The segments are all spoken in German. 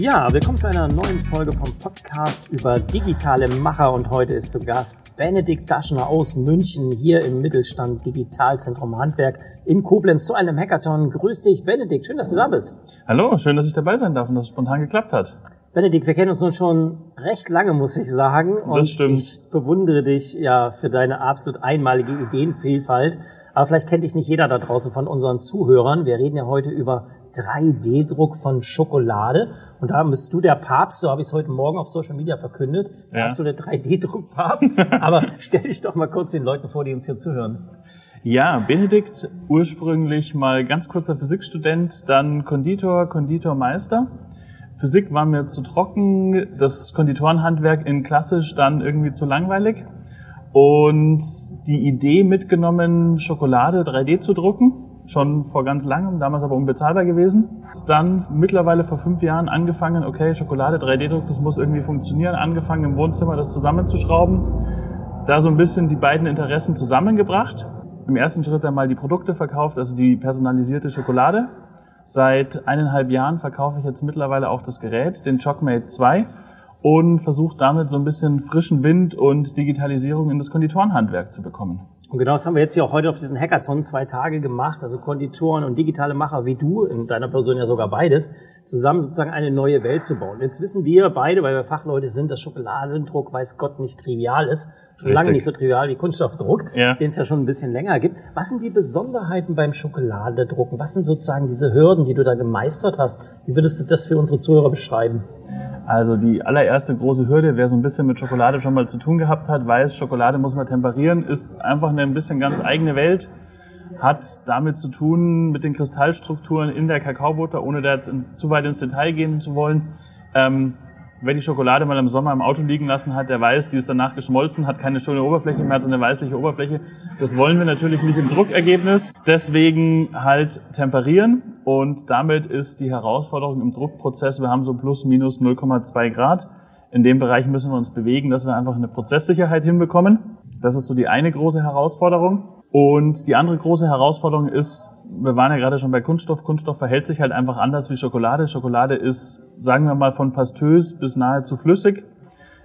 Ja, willkommen zu einer neuen Folge vom Podcast über digitale Macher und heute ist zu Gast Benedikt Daschner aus München hier im Mittelstand Digitalzentrum Handwerk in Koblenz zu einem Hackathon. Grüß dich, Benedikt. Schön, dass du da bist. Hallo, schön, dass ich dabei sein darf und dass es spontan geklappt hat. Benedikt, wir kennen uns nun schon recht lange, muss ich sagen. Und das stimmt. ich bewundere dich ja für deine absolut einmalige Ideenvielfalt. Aber vielleicht kennt dich nicht jeder da draußen von unseren Zuhörern. Wir reden ja heute über 3D-Druck von Schokolade. Und da bist du der Papst, so habe ich es heute Morgen auf Social Media verkündet. Der Ja. absolute 3D-Druck-Papst. Aber stell dich doch mal kurz den Leuten vor, die uns hier zuhören. Ja, Benedikt, ursprünglich mal ganz kurzer Physikstudent, dann Konditor, Konditormeister. Physik war mir zu trocken, das Konditorenhandwerk in klassisch dann irgendwie zu langweilig. Und die Idee mitgenommen, Schokolade 3D zu drucken, schon vor ganz langem, damals aber unbezahlbar gewesen. Dann mittlerweile vor fünf Jahren angefangen, okay, Schokolade 3D-Druck, das muss irgendwie funktionieren, angefangen im Wohnzimmer das zusammenzuschrauben. Da so ein bisschen die beiden Interessen zusammengebracht. Im ersten Schritt einmal die Produkte verkauft, also die personalisierte Schokolade. Seit eineinhalb Jahren verkaufe ich jetzt mittlerweile auch das Gerät, den Chockmate 2 und versuche damit so ein bisschen frischen Wind und Digitalisierung in das Konditorenhandwerk zu bekommen. Und genau das haben wir jetzt hier auch heute auf diesen Hackathon zwei Tage gemacht. Also Konditoren und digitale Macher wie du, in deiner Person ja sogar beides, zusammen sozusagen eine neue Welt zu bauen. Jetzt wissen wir beide, weil wir Fachleute sind, dass Schokoladendruck, weiß Gott, nicht trivial ist. Schon lange Richtig. nicht so trivial wie Kunststoffdruck, Ja. den es ja schon ein bisschen länger gibt. Was sind die Besonderheiten beim Schokoladedrucken? Was sind sozusagen diese Hürden, die du da gemeistert hast? Wie würdest du das für unsere Zuhörer beschreiben? Also die allererste große Hürde, wer so ein bisschen mit Schokolade schon mal zu tun gehabt hat, weiß, Schokolade muss man temperieren, ist einfach eine ein bisschen ganz eigene Welt, hat damit zu tun mit den Kristallstrukturen in der Kakaobutter, ohne da jetzt in, zu weit ins Detail gehen zu wollen. Ähm, wer die Schokolade mal im Sommer im Auto liegen lassen hat, der weiß, die ist danach geschmolzen, hat keine schöne Oberfläche mehr, hat so eine weißliche Oberfläche. Das wollen wir natürlich nicht im Druckergebnis. Deswegen halt temperieren und damit ist die Herausforderung im Druckprozess, wir haben so plus minus 0,2 Grad. In dem Bereich müssen wir uns bewegen, dass wir einfach eine Prozesssicherheit hinbekommen. Das ist so die eine große Herausforderung. Und die andere große Herausforderung ist, wir waren ja gerade schon bei Kunststoff. Kunststoff verhält sich halt einfach anders wie Schokolade. Schokolade ist, sagen wir mal, von pastös bis nahezu flüssig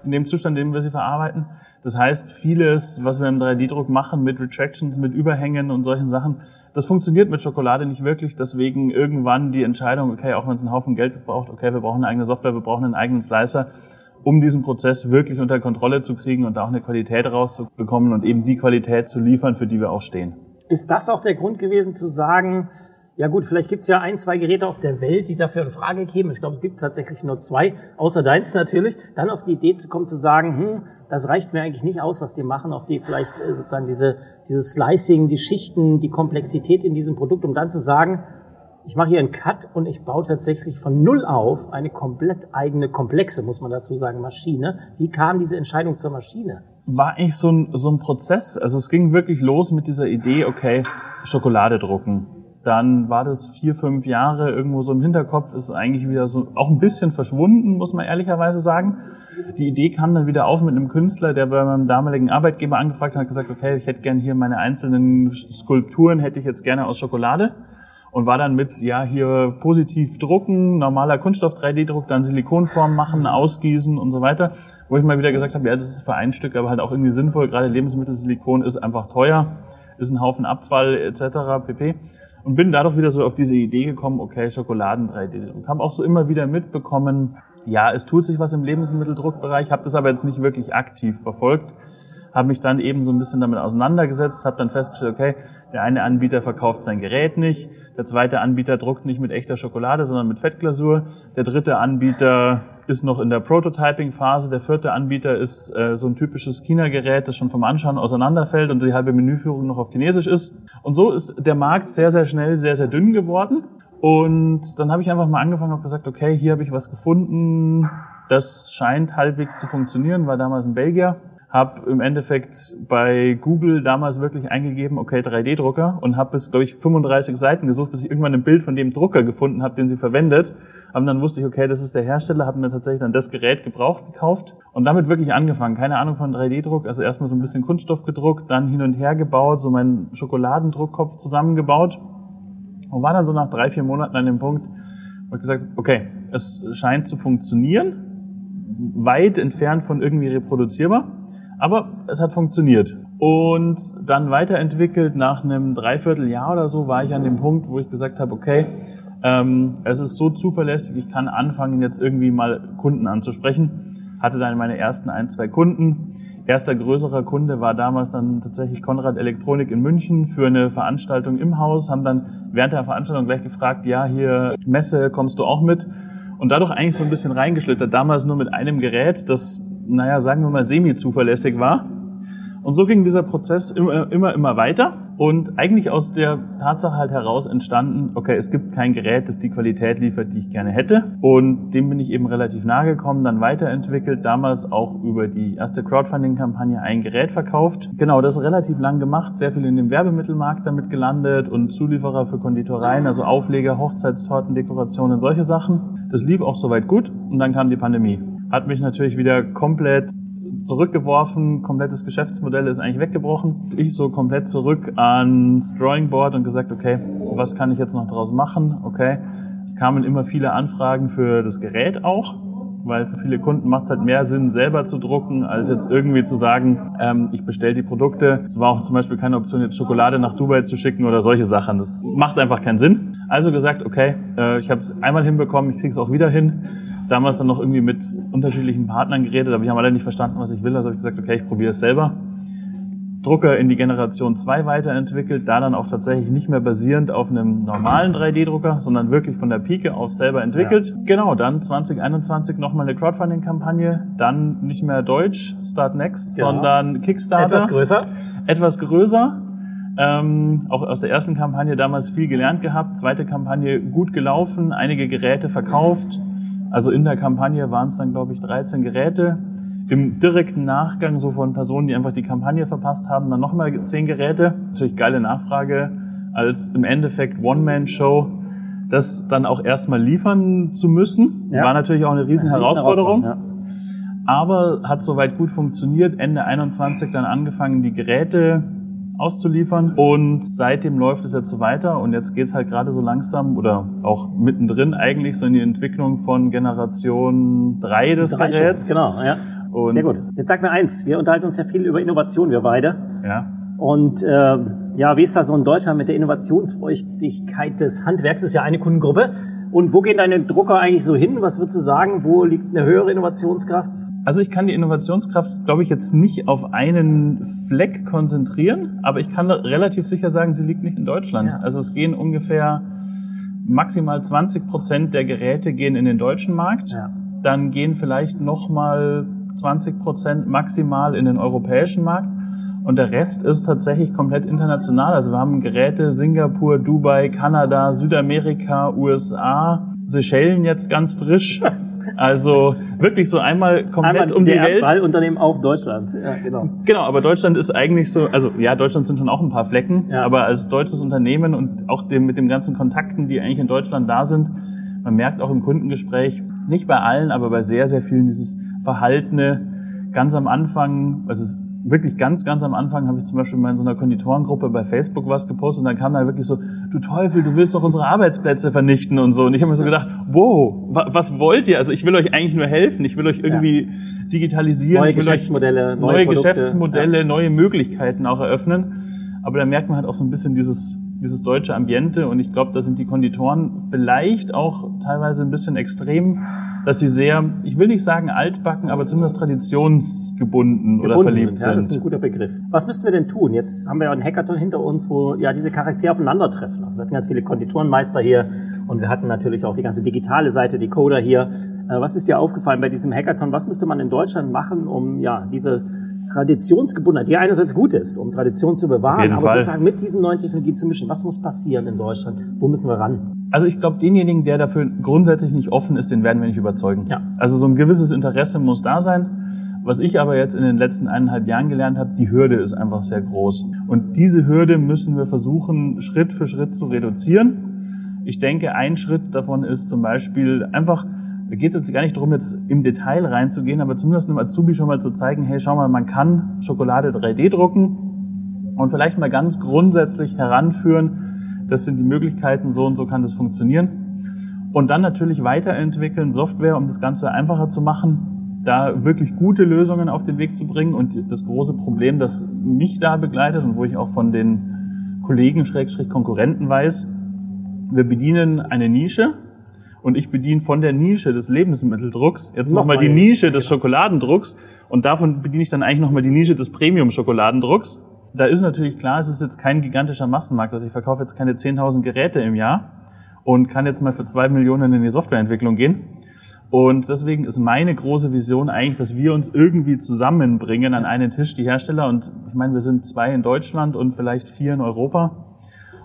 in dem Zustand, in dem wir sie verarbeiten. Das heißt, vieles, was wir im 3D-Druck machen mit Retractions, mit Überhängen und solchen Sachen, das funktioniert mit Schokolade nicht wirklich. Deswegen irgendwann die Entscheidung, okay, auch wenn es einen Haufen Geld braucht, okay, wir brauchen eine eigene Software, wir brauchen einen eigenen Slicer, um diesen Prozess wirklich unter Kontrolle zu kriegen und da auch eine Qualität rauszubekommen und eben die Qualität zu liefern, für die wir auch stehen. Ist das auch der Grund gewesen zu sagen, ja gut, vielleicht gibt es ja ein, zwei Geräte auf der Welt, die dafür in Frage kämen. Ich glaube, es gibt tatsächlich nur zwei, außer deins natürlich. Dann auf die Idee zu kommen, zu sagen, hm, das reicht mir eigentlich nicht aus, was die machen. Auch die vielleicht äh, sozusagen diese, dieses Slicing, die Schichten, die Komplexität in diesem Produkt, um dann zu sagen, ich mache hier einen Cut und ich baue tatsächlich von Null auf eine komplett eigene, komplexe, muss man dazu sagen, Maschine. Wie kam diese Entscheidung zur Maschine? War eigentlich so ein, so ein Prozess. Also es ging wirklich los mit dieser Idee, okay, Schokolade drucken. Dann war das vier, fünf Jahre irgendwo so im Hinterkopf, ist eigentlich wieder so auch ein bisschen verschwunden, muss man ehrlicherweise sagen. Die Idee kam dann wieder auf mit einem Künstler, der bei meinem damaligen Arbeitgeber angefragt hat gesagt, okay, ich hätte gern hier meine einzelnen Skulpturen, hätte ich jetzt gerne aus Schokolade. Und war dann mit, ja, hier positiv drucken, normaler Kunststoff 3D-Druck, dann Silikonform machen, ausgießen und so weiter. Wo ich mal wieder gesagt habe, ja, das ist für ein Stück, aber halt auch irgendwie sinnvoll. Gerade Lebensmittelsilikon ist einfach teuer, ist ein Haufen Abfall etc. pp. Und bin dadurch wieder so auf diese Idee gekommen, okay, Schokoladen 3D-Druck. Habe auch so immer wieder mitbekommen, ja, es tut sich was im Lebensmitteldruckbereich, habe das aber jetzt nicht wirklich aktiv verfolgt habe mich dann eben so ein bisschen damit auseinandergesetzt, habe dann festgestellt, okay, der eine Anbieter verkauft sein Gerät nicht, der zweite Anbieter druckt nicht mit echter Schokolade, sondern mit Fettglasur, der dritte Anbieter ist noch in der Prototyping-Phase, der vierte Anbieter ist äh, so ein typisches China-Gerät, das schon vom Anschauen auseinanderfällt und die halbe Menüführung noch auf Chinesisch ist. Und so ist der Markt sehr, sehr schnell sehr, sehr dünn geworden. Und dann habe ich einfach mal angefangen und gesagt, okay, hier habe ich was gefunden, das scheint halbwegs zu funktionieren, war damals ein Belgier, habe im Endeffekt bei Google damals wirklich eingegeben, okay, 3D-Drucker und habe bis, glaube ich, 35 Seiten gesucht, bis ich irgendwann ein Bild von dem Drucker gefunden habe, den sie verwendet. Aber dann wusste ich, okay, das ist der Hersteller, habe mir tatsächlich dann das Gerät gebraucht gekauft und damit wirklich angefangen. Keine Ahnung von 3D-Druck, also erstmal so ein bisschen Kunststoff gedruckt, dann hin und her gebaut, so meinen Schokoladendruckkopf zusammengebaut und war dann so nach drei, vier Monaten an dem Punkt, wo ich gesagt, okay, es scheint zu funktionieren, weit entfernt von irgendwie reproduzierbar aber es hat funktioniert. Und dann weiterentwickelt, nach einem Dreivierteljahr oder so, war ich an dem Punkt, wo ich gesagt habe, okay, ähm, es ist so zuverlässig, ich kann anfangen, jetzt irgendwie mal Kunden anzusprechen. Hatte dann meine ersten ein, zwei Kunden. Erster größerer Kunde war damals dann tatsächlich Konrad Elektronik in München für eine Veranstaltung im Haus, haben dann während der Veranstaltung gleich gefragt, ja, hier Messe, kommst du auch mit? Und dadurch eigentlich so ein bisschen reingeschlittert, damals nur mit einem Gerät, das naja, sagen wir mal, semi-zuverlässig war. Und so ging dieser Prozess immer, immer, immer weiter und eigentlich aus der Tatsache halt heraus entstanden, okay, es gibt kein Gerät, das die Qualität liefert, die ich gerne hätte. Und dem bin ich eben relativ nahe gekommen, dann weiterentwickelt, damals auch über die erste Crowdfunding-Kampagne ein Gerät verkauft. Genau, das relativ lang gemacht, sehr viel in dem Werbemittelmarkt damit gelandet und Zulieferer für Konditoreien, also Aufleger, Hochzeitstorten, Dekorationen, solche Sachen. Das lief auch soweit gut und dann kam die Pandemie hat mich natürlich wieder komplett zurückgeworfen, komplettes Geschäftsmodell ist eigentlich weggebrochen. Ich so komplett zurück ans Drawing Board und gesagt, okay, was kann ich jetzt noch draus machen? Okay, es kamen immer viele Anfragen für das Gerät auch, weil für viele Kunden macht es halt mehr Sinn, selber zu drucken, als jetzt irgendwie zu sagen, ähm, ich bestelle die Produkte. Es war auch zum Beispiel keine Option, jetzt Schokolade nach Dubai zu schicken oder solche Sachen. Das macht einfach keinen Sinn. Also gesagt, okay, äh, ich habe es einmal hinbekommen, ich kriege es auch wieder hin damals dann noch irgendwie mit unterschiedlichen Partnern geredet, aber ich habe alle nicht verstanden, was ich will. Also habe ich gesagt, okay, ich probiere es selber. Drucker in die Generation 2 weiterentwickelt, da dann auch tatsächlich nicht mehr basierend auf einem normalen 3D-Drucker, sondern wirklich von der Pike auf selber entwickelt. Ja. Genau, dann 2021 nochmal eine Crowdfunding-Kampagne, dann nicht mehr Deutsch, Start Next, genau. sondern Kickstarter. Etwas größer. Etwas größer. Ähm, auch aus der ersten Kampagne damals viel gelernt gehabt, zweite Kampagne gut gelaufen, einige Geräte verkauft, also in der Kampagne waren es dann, glaube ich, 13 Geräte. Im direkten Nachgang, so von Personen, die einfach die Kampagne verpasst haben, dann nochmal 10 Geräte. Natürlich geile Nachfrage, als im Endeffekt One-Man-Show das dann auch erstmal liefern zu müssen. Ja. War natürlich auch eine riesen ja, Herausforderung. Ja. Aber hat soweit gut funktioniert. Ende 21 dann angefangen, die Geräte auszuliefern. Und seitdem läuft es jetzt so weiter und jetzt geht es halt gerade so langsam oder auch mittendrin eigentlich so in die Entwicklung von Generation 3 des Drei Geräts. Schon, genau, ja. Und Sehr gut. Jetzt sag mir eins, wir unterhalten uns ja viel über Innovation, wir beide. Ja. Und äh, ja, wie ist das so in Deutschland mit der Innovationsfreudigkeit des Handwerks? Das ist ja eine Kundengruppe. Und wo gehen deine Drucker eigentlich so hin? Was würdest du sagen? Wo liegt eine höhere Innovationskraft? Also ich kann die Innovationskraft, glaube ich, jetzt nicht auf einen Fleck konzentrieren, aber ich kann relativ sicher sagen, sie liegt nicht in Deutschland. Ja. Also es gehen ungefähr maximal 20 Prozent der Geräte gehen in den deutschen Markt. Ja. Dann gehen vielleicht nochmal 20 Prozent maximal in den europäischen Markt. Und der Rest ist tatsächlich komplett international. Also wir haben Geräte Singapur, Dubai, Kanada, Südamerika, USA, Seychellen jetzt ganz frisch. Also wirklich so einmal komplett einmal um die Welt. Ballunternehmen auch Deutschland. Ja, genau. Genau, aber Deutschland ist eigentlich so, also ja, Deutschland sind schon auch ein paar Flecken, ja. aber als deutsches Unternehmen und auch dem, mit den ganzen Kontakten, die eigentlich in Deutschland da sind, man merkt auch im Kundengespräch, nicht bei allen, aber bei sehr, sehr vielen dieses Verhaltene ganz am Anfang, also wirklich ganz, ganz am Anfang habe ich zum Beispiel mal in so einer Konditorengruppe bei Facebook was gepostet und dann kam da wirklich so, du Teufel, du willst doch unsere Arbeitsplätze vernichten und so. Und ich habe mir so gedacht, wow, was wollt ihr? Also ich will euch eigentlich nur helfen, ich will euch irgendwie ja. digitalisieren. Neue Geschäftsmodelle, neue, neue Geschäftsmodelle, ja. neue Möglichkeiten auch eröffnen. Aber da merkt man halt auch so ein bisschen dieses, dieses deutsche Ambiente und ich glaube, da sind die Konditoren vielleicht auch teilweise ein bisschen extrem dass sie sehr, ich will nicht sagen altbacken, aber zumindest traditionsgebunden Gebunden oder verliebt sind. Ja, das ist ein guter Begriff. Was müssten wir denn tun? Jetzt haben wir ja einen Hackathon hinter uns, wo ja diese Charaktere aufeinandertreffen. Also wir hatten ganz viele Konditorenmeister hier und wir hatten natürlich auch die ganze digitale Seite, die Coder hier. Äh, was ist dir aufgefallen bei diesem Hackathon? Was müsste man in Deutschland machen, um ja diese Traditionsgebundenheit, die einerseits gut ist, um Tradition zu bewahren, aber Fall. sozusagen mit diesen neuen Technologien zu mischen. Was muss passieren in Deutschland? Wo müssen wir ran? Also ich glaube, denjenigen, der dafür grundsätzlich nicht offen ist, den werden wir nicht überzeugen. Ja. Also so ein gewisses Interesse muss da sein. Was ich aber jetzt in den letzten eineinhalb Jahren gelernt habe, die Hürde ist einfach sehr groß. Und diese Hürde müssen wir versuchen, Schritt für Schritt zu reduzieren. Ich denke, ein Schritt davon ist zum Beispiel einfach, da geht es jetzt gar nicht darum, jetzt im Detail reinzugehen, aber zumindest einem Azubi schon mal zu zeigen, hey, schau mal, man kann Schokolade 3D drucken und vielleicht mal ganz grundsätzlich heranführen, das sind die Möglichkeiten, so und so kann das funktionieren. Und dann natürlich weiterentwickeln, Software, um das Ganze einfacher zu machen, da wirklich gute Lösungen auf den Weg zu bringen. Und das große Problem, das mich da begleitet und wo ich auch von den Kollegen, Schrägstrich Konkurrenten weiß, wir bedienen eine Nische, und ich bediene von der Nische des Lebensmitteldrucks jetzt nochmal noch die Nische des Schokoladendrucks und davon bediene ich dann eigentlich nochmal die Nische des Premium-Schokoladendrucks. Da ist natürlich klar, es ist jetzt kein gigantischer Massenmarkt, also ich verkaufe jetzt keine 10.000 Geräte im Jahr und kann jetzt mal für zwei Millionen in die Softwareentwicklung gehen. Und deswegen ist meine große Vision eigentlich, dass wir uns irgendwie zusammenbringen an einen Tisch, die Hersteller. Und ich meine, wir sind zwei in Deutschland und vielleicht vier in Europa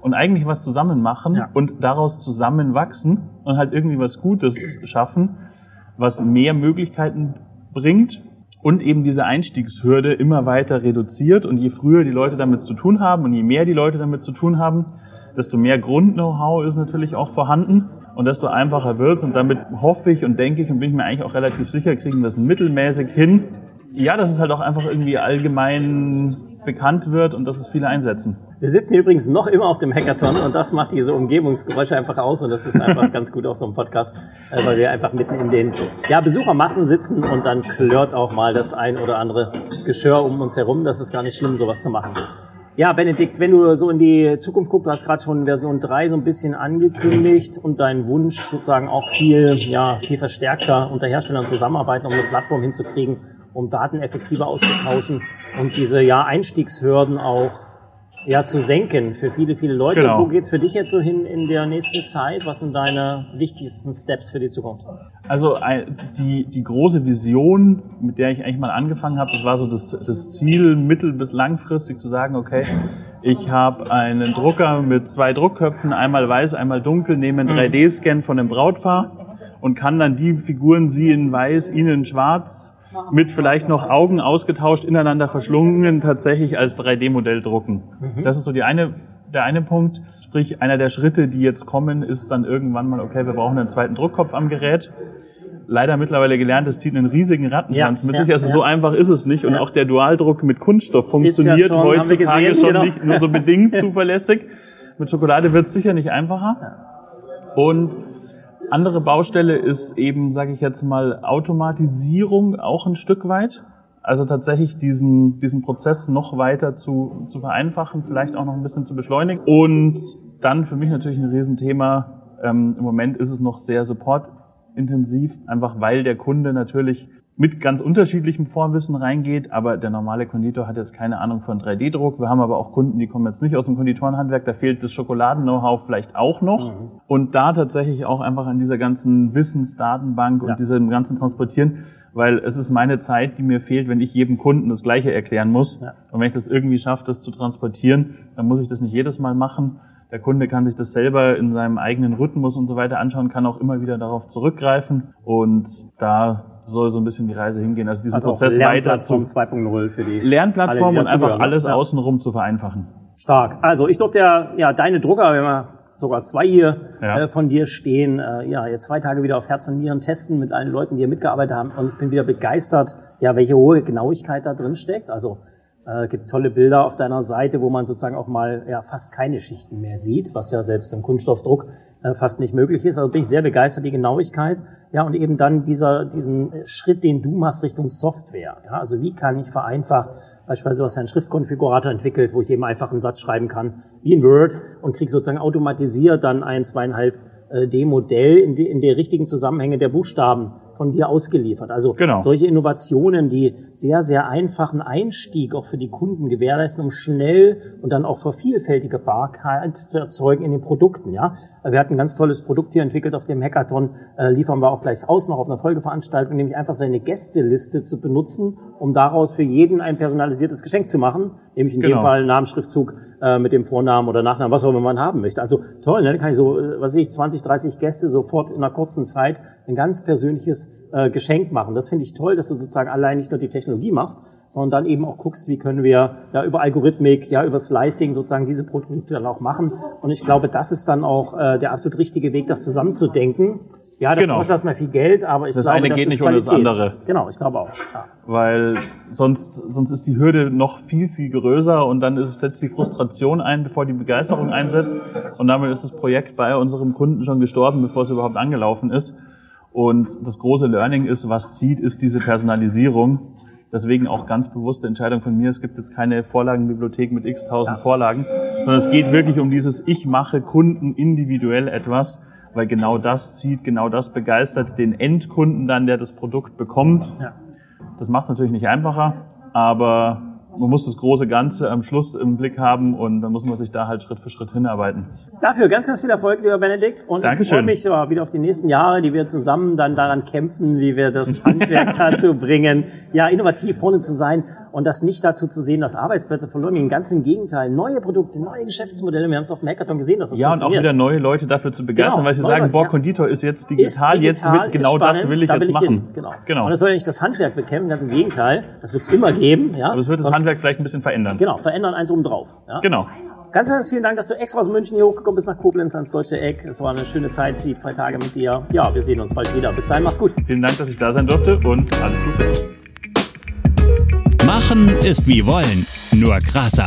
und eigentlich was zusammen machen ja. und daraus zusammen wachsen und halt irgendwie was Gutes schaffen, was mehr Möglichkeiten bringt und eben diese Einstiegshürde immer weiter reduziert. Und je früher die Leute damit zu tun haben und je mehr die Leute damit zu tun haben, desto mehr Grund-Know-how ist natürlich auch vorhanden und desto einfacher wird's. Und damit hoffe ich und denke ich und bin ich mir eigentlich auch relativ sicher, kriegen wir es mittelmäßig hin. Ja, dass es halt auch einfach irgendwie allgemein bekannt wird und dass es viele einsetzen. Wir sitzen übrigens noch immer auf dem Hackathon und das macht diese Umgebungsgeräusche einfach aus und das ist einfach ganz gut auf so einem Podcast, äh, weil wir einfach mitten in den ja, Besuchermassen sitzen und dann klirrt auch mal das ein oder andere Geschirr um uns herum. Das ist gar nicht schlimm, sowas zu machen. Ja, Benedikt, wenn du so in die Zukunft guckst, du hast gerade schon Version 3 so ein bisschen angekündigt und deinen Wunsch sozusagen auch viel, ja, viel verstärkter unter Herstellern zusammenarbeiten, um eine Plattform hinzukriegen, um Daten effektiver auszutauschen und diese ja, Einstiegshürden auch ja, zu senken für viele, viele Leute. Genau. Wo geht's für dich jetzt so hin in der nächsten Zeit? Was sind deine wichtigsten Steps für die Zukunft? Also die, die große Vision, mit der ich eigentlich mal angefangen habe, das war so das, das Ziel, mittel- bis langfristig zu sagen, okay, ich habe einen Drucker mit zwei Druckköpfen, einmal weiß, einmal dunkel, nehme einen 3D-Scan von dem Brautpaar und kann dann die Figuren, sie in weiß, ihnen in schwarz, mit vielleicht noch Augen ausgetauscht, ineinander verschlungen, tatsächlich als 3D-Modell drucken. Mhm. Das ist so die eine, der eine Punkt. Sprich, einer der Schritte, die jetzt kommen, ist dann irgendwann mal, okay, wir brauchen einen zweiten Druckkopf am Gerät. Leider mittlerweile gelernt, es zieht einen riesigen Rattenschwanz ja, mit sich. Also ja. so einfach ist es nicht. Und auch der Dualdruck mit Kunststoff funktioniert ja schon, heutzutage gesehen, schon genau. nicht nur so bedingt zuverlässig. Mit Schokolade wird es sicher nicht einfacher. Und andere Baustelle ist eben, sage ich jetzt mal, Automatisierung auch ein Stück weit. Also tatsächlich diesen, diesen Prozess noch weiter zu, zu vereinfachen, vielleicht auch noch ein bisschen zu beschleunigen. Und dann für mich natürlich ein Riesenthema. Ähm, Im Moment ist es noch sehr supportintensiv, einfach weil der Kunde natürlich mit ganz unterschiedlichem Vorwissen reingeht, aber der normale Konditor hat jetzt keine Ahnung von 3D-Druck. Wir haben aber auch Kunden, die kommen jetzt nicht aus dem Konditorenhandwerk, da fehlt das Schokoladen-Know-how vielleicht auch noch. Mhm. Und da tatsächlich auch einfach an dieser ganzen Wissensdatenbank ja. und diesem ganzen Transportieren, weil es ist meine Zeit, die mir fehlt, wenn ich jedem Kunden das Gleiche erklären muss. Ja. Und wenn ich das irgendwie schaffe, das zu transportieren, dann muss ich das nicht jedes Mal machen. Der Kunde kann sich das selber in seinem eigenen Rhythmus und so weiter anschauen, kann auch immer wieder darauf zurückgreifen. Und da soll so ein bisschen die Reise hingehen. Also diesen also Prozess weiter zu 2.0 für die Lernplattform und einfach alles ja. außenrum zu vereinfachen. Stark. Also ich durfte ja, ja deine Drucker, wenn wir sogar zwei hier ja. äh, von dir stehen, äh, ja jetzt zwei Tage wieder auf Herz und Nieren testen mit allen Leuten, die hier mitgearbeitet haben und ich bin wieder begeistert, ja welche hohe Genauigkeit da drin steckt. Also äh, gibt tolle Bilder auf deiner Seite, wo man sozusagen auch mal ja, fast keine Schichten mehr sieht, was ja selbst im Kunststoffdruck äh, fast nicht möglich ist. Also bin ich sehr begeistert, die Genauigkeit. Ja, und eben dann dieser, diesen Schritt, den du machst Richtung Software. Ja, also wie kann ich vereinfacht, beispielsweise du hast einen Schriftkonfigurator entwickelt, wo ich eben einfach einen Satz schreiben kann, wie in Word und krieg sozusagen automatisiert dann ein zweieinhalb äh, D-Modell in, in die richtigen Zusammenhänge der Buchstaben von dir ausgeliefert. Also genau. solche Innovationen, die sehr, sehr einfachen Einstieg auch für die Kunden gewährleisten, um schnell und dann auch Vervielfältigbarkeit zu erzeugen in den Produkten. Ja, Wir hatten ein ganz tolles Produkt hier entwickelt auf dem Hackathon, äh, liefern wir auch gleich aus noch auf einer Folgeveranstaltung, nämlich einfach seine Gästeliste zu benutzen, um daraus für jeden ein personalisiertes Geschenk zu machen, nämlich in genau. dem Fall Namensschriftzug äh, mit dem Vornamen oder Nachnamen, was auch immer man haben möchte. Also toll, ne? dann kann ich so, äh, was weiß ich, 20, 30 Gäste sofort in einer kurzen Zeit ein ganz persönliches äh, Geschenk machen. Das finde ich toll, dass du sozusagen allein nicht nur die Technologie machst, sondern dann eben auch guckst, wie können wir ja über Algorithmik, ja über Slicing sozusagen diese Produkte dann auch machen. Und ich glaube, das ist dann auch äh, der absolut richtige Weg, das zusammenzudenken. Ja, das genau. kostet erstmal viel Geld, aber ich das glaube, eine das geht ist nicht ohne das andere. Genau, ich glaube auch. Ja. Weil sonst, sonst ist die Hürde noch viel, viel größer und dann setzt die Frustration ein, bevor die Begeisterung einsetzt. Und damit ist das Projekt bei unserem Kunden schon gestorben, bevor es überhaupt angelaufen ist. Und das große Learning ist, was zieht, ist diese Personalisierung. Deswegen auch ganz bewusste Entscheidung von mir. Es gibt jetzt keine Vorlagenbibliothek mit x tausend ja. Vorlagen, sondern es geht wirklich um dieses, ich mache Kunden individuell etwas weil genau das zieht, genau das begeistert den Endkunden dann, der das Produkt bekommt. Ja. Das macht es natürlich nicht einfacher, aber man muss das große Ganze am Schluss im Blick haben und dann muss man sich da halt Schritt für Schritt hinarbeiten. Dafür ganz, ganz viel Erfolg, lieber Benedikt. Und Dankeschön. ich freue mich wieder auf die nächsten Jahre, die wir zusammen dann daran kämpfen, wie wir das Handwerk dazu bringen, ja, innovativ vorne zu sein und das nicht dazu zu sehen, dass Arbeitsplätze verloren gehen. Ganz im Gegenteil. Neue Produkte, neue Geschäftsmodelle. Wir haben es auf dem Hackathon gesehen, dass das Ja, und auch wieder neue Leute dafür zu begeistern, genau, weil sie sagen, boah, ja. Konditor ist jetzt digital, ist digital jetzt wird, genau spannend, das will ich da jetzt ich machen. Hin. Genau. genau. Und das soll ja nicht das Handwerk bekämpfen, ganz im Gegenteil. Das wird es immer geben. Ja? Aber es wird das Handwerk vielleicht ein bisschen verändern. Genau, verändern eins oben drauf. Ja? Genau. Ganz, ganz vielen Dank, dass du extra aus München hier hochgekommen bist nach Koblenz ans Deutsche Eck. Es war eine schöne Zeit, die zwei Tage mit dir. Ja, wir sehen uns bald wieder. Bis dahin, mach's gut. Vielen Dank, dass ich da sein durfte und alles Gute. Machen ist wie wollen, nur krasser.